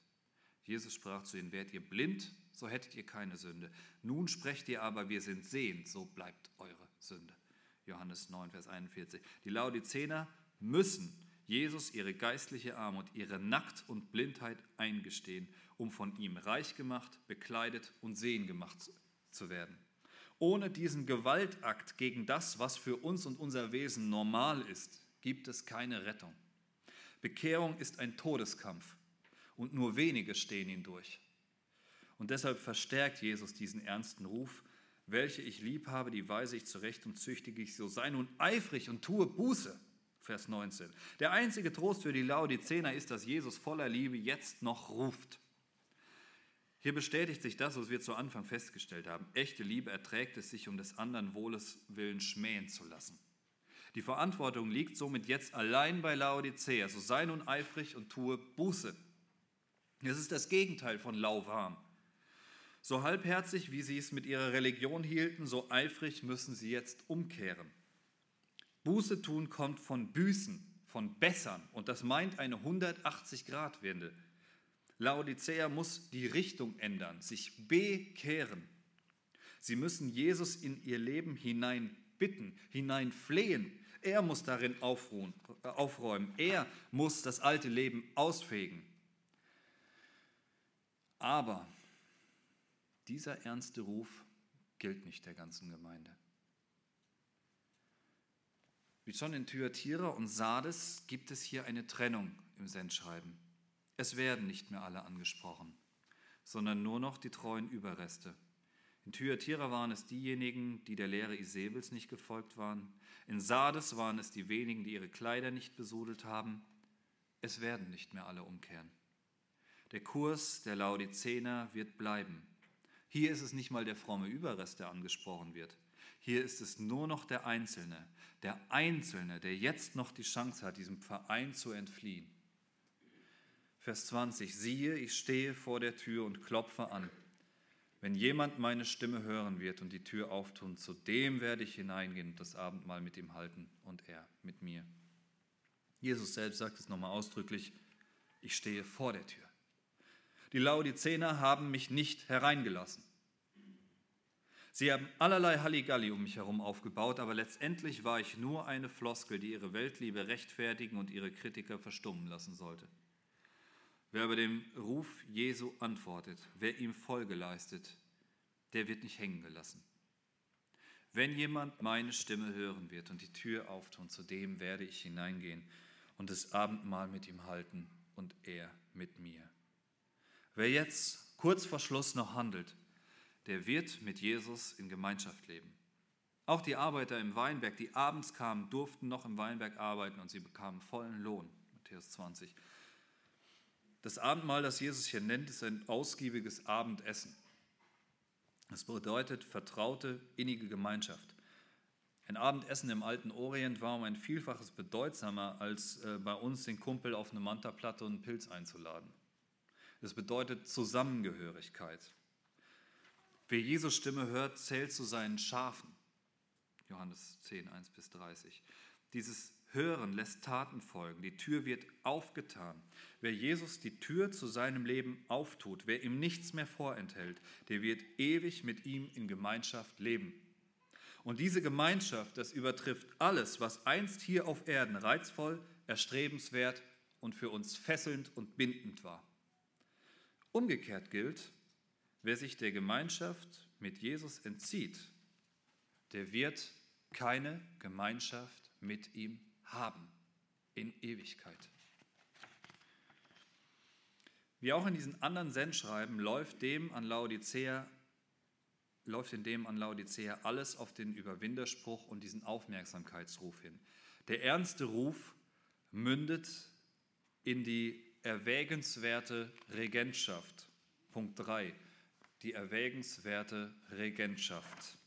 Jesus sprach zu ihnen, wärt ihr blind, so hättet ihr keine Sünde. Nun sprecht ihr aber, wir sind sehend, so bleibt eure Sünde. Johannes 9, Vers 41. Die Laodicener müssen Jesus ihre geistliche Armut, ihre Nackt und Blindheit eingestehen, um von ihm reich gemacht, bekleidet und sehen gemacht zu werden. Ohne diesen Gewaltakt gegen das, was für uns und unser Wesen normal ist, gibt es keine Rettung. Bekehrung ist ein Todeskampf und nur wenige stehen ihn durch. Und deshalb verstärkt Jesus diesen ernsten Ruf, welche ich lieb habe, die weise ich zurecht und züchtige ich, so sei nun eifrig und tue Buße. Vers 19. Der einzige Trost für die Laodicener ist, dass Jesus voller Liebe jetzt noch ruft. Hier bestätigt sich das, was wir zu Anfang festgestellt haben. Echte Liebe erträgt es sich, um des anderen Wohles willen schmähen zu lassen. Die Verantwortung liegt somit jetzt allein bei Laodicea. So sei nun eifrig und tue Buße. Das ist das Gegenteil von lauwarm. So halbherzig, wie sie es mit ihrer Religion hielten, so eifrig müssen sie jetzt umkehren. Buße tun kommt von Büßen, von Bessern und das meint eine 180-Grad-Wende. Laodicea muss die Richtung ändern, sich bekehren. Sie müssen Jesus in ihr Leben hinein bitten, hinein flehen. Er muss darin aufruhen, äh, aufräumen. Er muss das alte Leben ausfegen. Aber dieser ernste Ruf gilt nicht der ganzen Gemeinde. Wie schon in Thyatira und Sardes gibt es hier eine Trennung im Sendschreiben. Es werden nicht mehr alle angesprochen, sondern nur noch die treuen Überreste. In Thyatira waren es diejenigen, die der Lehre Isabels nicht gefolgt waren. In Sardes waren es die wenigen, die ihre Kleider nicht besudelt haben. Es werden nicht mehr alle umkehren. Der Kurs der Laodicener wird bleiben. Hier ist es nicht mal der fromme Überrest, der angesprochen wird. Hier ist es nur noch der Einzelne, der Einzelne, der jetzt noch die Chance hat, diesem Verein zu entfliehen. Vers 20, siehe, ich stehe vor der Tür und klopfe an. Wenn jemand meine Stimme hören wird und die Tür auftun, zu dem werde ich hineingehen und das Abendmahl mit ihm halten und er mit mir. Jesus selbst sagt es nochmal ausdrücklich, ich stehe vor der Tür. Die Laodicener haben mich nicht hereingelassen. Sie haben allerlei Halligalli um mich herum aufgebaut, aber letztendlich war ich nur eine Floskel, die ihre Weltliebe rechtfertigen und ihre Kritiker verstummen lassen sollte. Wer aber dem Ruf Jesu antwortet, wer ihm Folge leistet, der wird nicht hängen gelassen. Wenn jemand meine Stimme hören wird und die Tür auftun, zu dem werde ich hineingehen und das Abendmahl mit ihm halten und er mit mir. Wer jetzt kurz vor Schluss noch handelt, der wird mit Jesus in Gemeinschaft leben. Auch die Arbeiter im Weinberg, die abends kamen, durften noch im Weinberg arbeiten und sie bekamen vollen Lohn. Matthäus 20. Das Abendmahl, das Jesus hier nennt, ist ein ausgiebiges Abendessen. Das bedeutet vertraute, innige Gemeinschaft. Ein Abendessen im alten Orient war um ein Vielfaches bedeutsamer, als äh, bei uns den Kumpel auf eine Mantaplatte und einen Pilz einzuladen. Es bedeutet Zusammengehörigkeit. Wer Jesus Stimme hört, zählt zu seinen Schafen. Johannes 10, 1 bis 30. Dieses Hören lässt Taten folgen. Die Tür wird aufgetan. Wer Jesus die Tür zu seinem Leben auftut, wer ihm nichts mehr vorenthält, der wird ewig mit ihm in Gemeinschaft leben. Und diese Gemeinschaft, das übertrifft alles, was einst hier auf Erden reizvoll, erstrebenswert und für uns fesselnd und bindend war. Umgekehrt gilt, wer sich der Gemeinschaft mit Jesus entzieht, der wird keine Gemeinschaft mit ihm haben in Ewigkeit. Wie auch in diesen anderen Sendschreiben läuft dem an Laodicea läuft in dem an Laodicea alles auf den Überwinderspruch und diesen Aufmerksamkeitsruf hin. Der ernste Ruf mündet in die erwägenswerte Regentschaft. Punkt 3. Die erwägenswerte Regentschaft.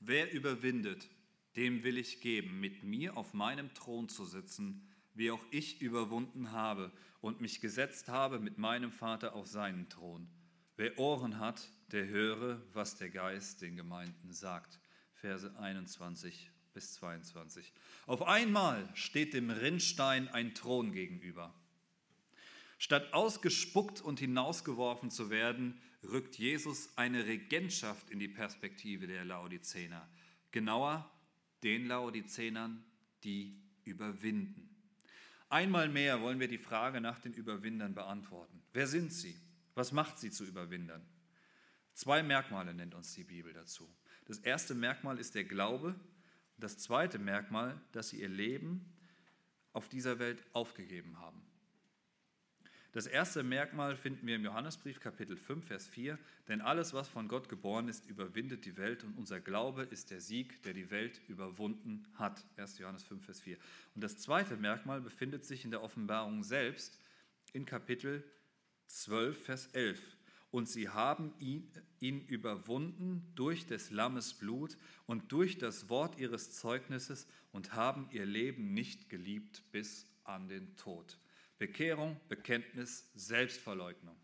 Wer überwindet, dem will ich geben, mit mir auf meinem Thron zu sitzen, wie auch ich überwunden habe und mich gesetzt habe mit meinem Vater auf seinen Thron. Wer Ohren hat, der höre, was der Geist den Gemeinden sagt. Verse 21 bis 22. Auf einmal steht dem Rinnstein ein Thron gegenüber. Statt ausgespuckt und hinausgeworfen zu werden, rückt Jesus eine Regentschaft in die Perspektive der Laodicener. Genauer den Laodicenern, die überwinden. Einmal mehr wollen wir die Frage nach den Überwindern beantworten. Wer sind sie? Was macht sie zu Überwindern? Zwei Merkmale nennt uns die Bibel dazu. Das erste Merkmal ist der Glaube. Das zweite Merkmal, dass sie ihr Leben auf dieser Welt aufgegeben haben. Das erste Merkmal finden wir im Johannesbrief Kapitel 5, Vers 4. Denn alles, was von Gott geboren ist, überwindet die Welt und unser Glaube ist der Sieg, der die Welt überwunden hat. 1. Johannes 5, Vers 4. Und das zweite Merkmal befindet sich in der Offenbarung selbst in Kapitel 12, Vers 11. Und sie haben ihn, ihn überwunden durch des Lammes Blut und durch das Wort ihres Zeugnisses und haben ihr Leben nicht geliebt bis an den Tod. Bekehrung, Bekenntnis, Selbstverleugnung.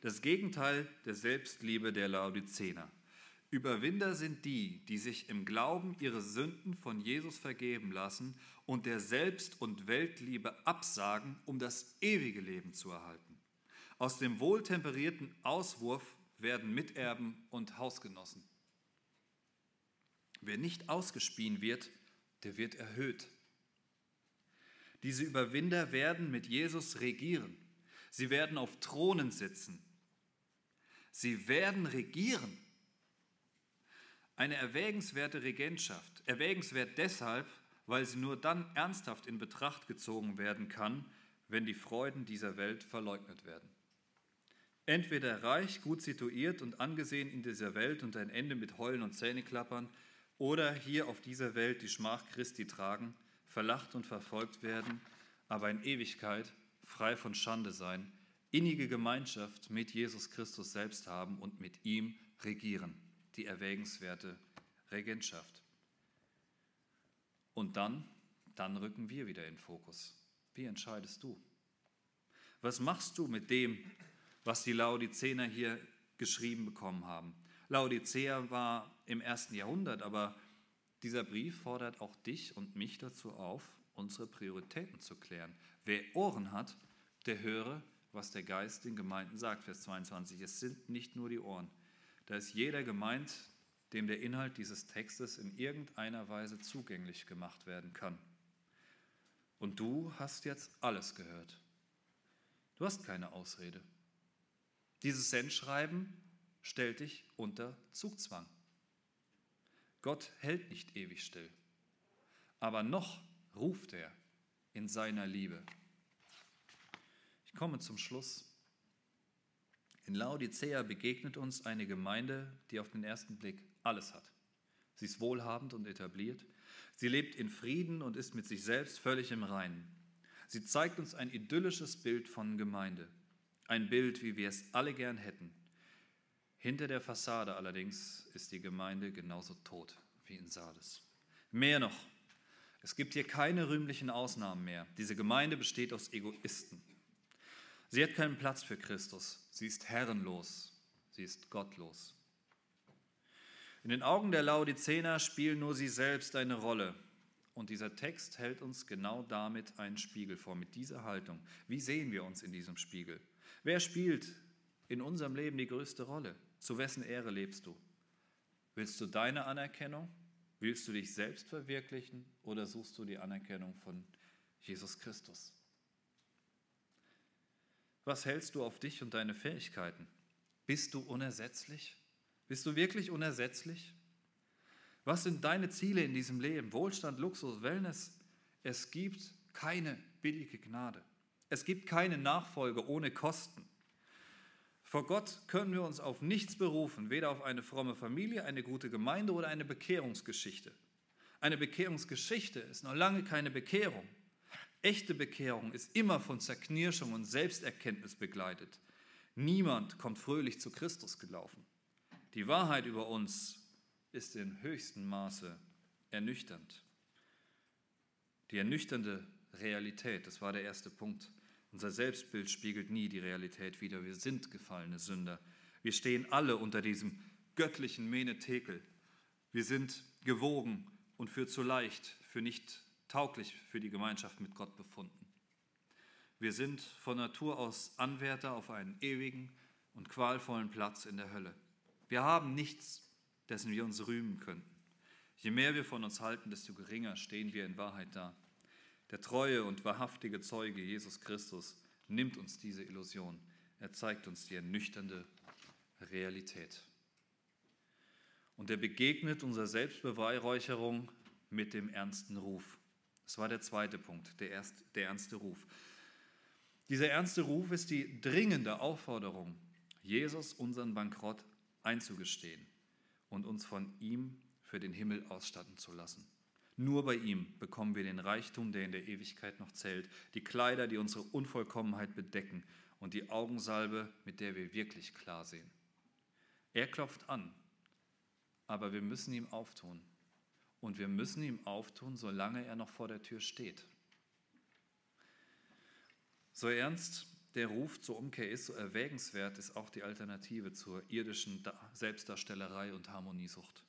Das Gegenteil der Selbstliebe der Laodicener. Überwinder sind die, die sich im Glauben ihre Sünden von Jesus vergeben lassen und der Selbst- und Weltliebe absagen, um das ewige Leben zu erhalten. Aus dem wohltemperierten Auswurf werden Miterben und Hausgenossen. Wer nicht ausgespien wird, der wird erhöht. Diese Überwinder werden mit Jesus regieren. Sie werden auf Thronen sitzen. Sie werden regieren. Eine erwägenswerte Regentschaft. Erwägenswert deshalb, weil sie nur dann ernsthaft in Betracht gezogen werden kann, wenn die Freuden dieser Welt verleugnet werden. Entweder reich, gut situiert und angesehen in dieser Welt und ein Ende mit Heulen und Zähneklappern, oder hier auf dieser Welt die Schmach Christi tragen, verlacht und verfolgt werden, aber in Ewigkeit frei von Schande sein, innige Gemeinschaft mit Jesus Christus selbst haben und mit ihm regieren, die erwägenswerte Regentschaft. Und dann, dann rücken wir wieder in Fokus. Wie entscheidest du? Was machst du mit dem, was die Laodicener hier geschrieben bekommen haben? Laodicea war im ersten Jahrhundert, aber dieser Brief fordert auch dich und mich dazu auf, unsere Prioritäten zu klären. Wer Ohren hat, der höre, was der Geist den Gemeinden sagt. Vers 22. Es sind nicht nur die Ohren. Da ist jeder gemeint, dem der Inhalt dieses Textes in irgendeiner Weise zugänglich gemacht werden kann. Und du hast jetzt alles gehört. Du hast keine Ausrede. Dieses Sendschreiben stellt dich unter Zugzwang. Gott hält nicht ewig still, aber noch ruft er in seiner Liebe. Ich komme zum Schluss. In Laodicea begegnet uns eine Gemeinde, die auf den ersten Blick alles hat. Sie ist wohlhabend und etabliert. Sie lebt in Frieden und ist mit sich selbst völlig im Reinen. Sie zeigt uns ein idyllisches Bild von Gemeinde. Ein Bild, wie wir es alle gern hätten. Hinter der Fassade allerdings ist die Gemeinde genauso tot wie in Sardes. Mehr noch, es gibt hier keine rühmlichen Ausnahmen mehr. Diese Gemeinde besteht aus Egoisten. Sie hat keinen Platz für Christus. Sie ist herrenlos. Sie ist gottlos. In den Augen der Laodicener spielen nur sie selbst eine Rolle. Und dieser Text hält uns genau damit einen Spiegel vor, mit dieser Haltung. Wie sehen wir uns in diesem Spiegel? Wer spielt in unserem Leben die größte Rolle? Zu wessen Ehre lebst du? Willst du deine Anerkennung? Willst du dich selbst verwirklichen oder suchst du die Anerkennung von Jesus Christus? Was hältst du auf dich und deine Fähigkeiten? Bist du unersetzlich? Bist du wirklich unersetzlich? Was sind deine Ziele in diesem Leben? Wohlstand, Luxus, Wellness? Es gibt keine billige Gnade. Es gibt keine Nachfolge ohne Kosten. Vor Gott können wir uns auf nichts berufen, weder auf eine fromme Familie, eine gute Gemeinde oder eine Bekehrungsgeschichte. Eine Bekehrungsgeschichte ist noch lange keine Bekehrung. Echte Bekehrung ist immer von Zerknirschung und Selbsterkenntnis begleitet. Niemand kommt fröhlich zu Christus gelaufen. Die Wahrheit über uns ist in höchstem Maße ernüchternd. Die ernüchternde Realität, das war der erste Punkt. Unser Selbstbild spiegelt nie die Realität wider. Wir sind gefallene Sünder. Wir stehen alle unter diesem göttlichen Menetekel. Wir sind gewogen und für zu leicht, für nicht tauglich für die Gemeinschaft mit Gott befunden. Wir sind von Natur aus Anwärter auf einen ewigen und qualvollen Platz in der Hölle. Wir haben nichts, dessen wir uns rühmen könnten. Je mehr wir von uns halten, desto geringer stehen wir in Wahrheit da. Der treue und wahrhaftige Zeuge Jesus Christus nimmt uns diese Illusion. Er zeigt uns die ernüchternde Realität. Und er begegnet unserer Selbstbeweihräucherung mit dem ernsten Ruf. Das war der zweite Punkt, der, erst, der ernste Ruf. Dieser ernste Ruf ist die dringende Aufforderung, Jesus unseren Bankrott einzugestehen und uns von ihm für den Himmel ausstatten zu lassen. Nur bei ihm bekommen wir den Reichtum, der in der Ewigkeit noch zählt, die Kleider, die unsere Unvollkommenheit bedecken und die Augensalbe, mit der wir wirklich klar sehen. Er klopft an, aber wir müssen ihm auftun. Und wir müssen ihm auftun, solange er noch vor der Tür steht. So ernst der Ruf zur Umkehr ist, so erwägenswert ist auch die Alternative zur irdischen Selbstdarstellerei und Harmoniesucht.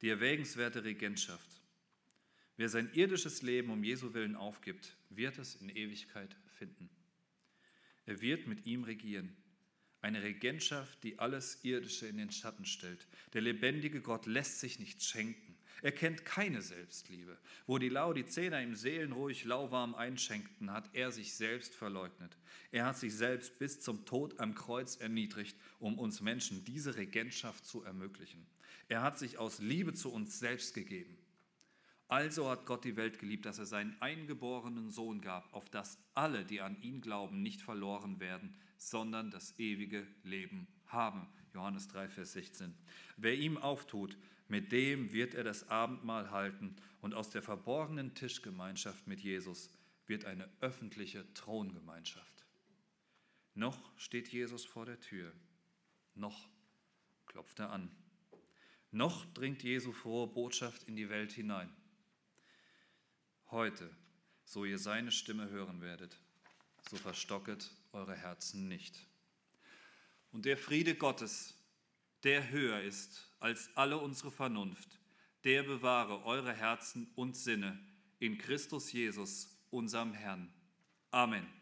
Die erwägenswerte Regentschaft, Wer sein irdisches Leben um Jesu willen aufgibt, wird es in Ewigkeit finden. Er wird mit ihm regieren. Eine Regentschaft, die alles Irdische in den Schatten stellt. Der lebendige Gott lässt sich nichts schenken. Er kennt keine Selbstliebe. Wo die Laodicener ihm seelenruhig lauwarm einschenkten, hat er sich selbst verleugnet. Er hat sich selbst bis zum Tod am Kreuz erniedrigt, um uns Menschen diese Regentschaft zu ermöglichen. Er hat sich aus Liebe zu uns selbst gegeben. Also hat Gott die Welt geliebt, dass er seinen eingeborenen Sohn gab, auf dass alle, die an ihn glauben, nicht verloren werden, sondern das ewige Leben haben. Johannes 3, Vers 16. Wer ihm auftut, mit dem wird er das Abendmahl halten und aus der verborgenen Tischgemeinschaft mit Jesus wird eine öffentliche Throngemeinschaft. Noch steht Jesus vor der Tür, noch klopft er an, noch dringt Jesu frohe Botschaft in die Welt hinein. Heute, so ihr seine Stimme hören werdet, so verstocket eure Herzen nicht. Und der Friede Gottes, der höher ist als alle unsere Vernunft, der bewahre eure Herzen und Sinne in Christus Jesus, unserem Herrn. Amen.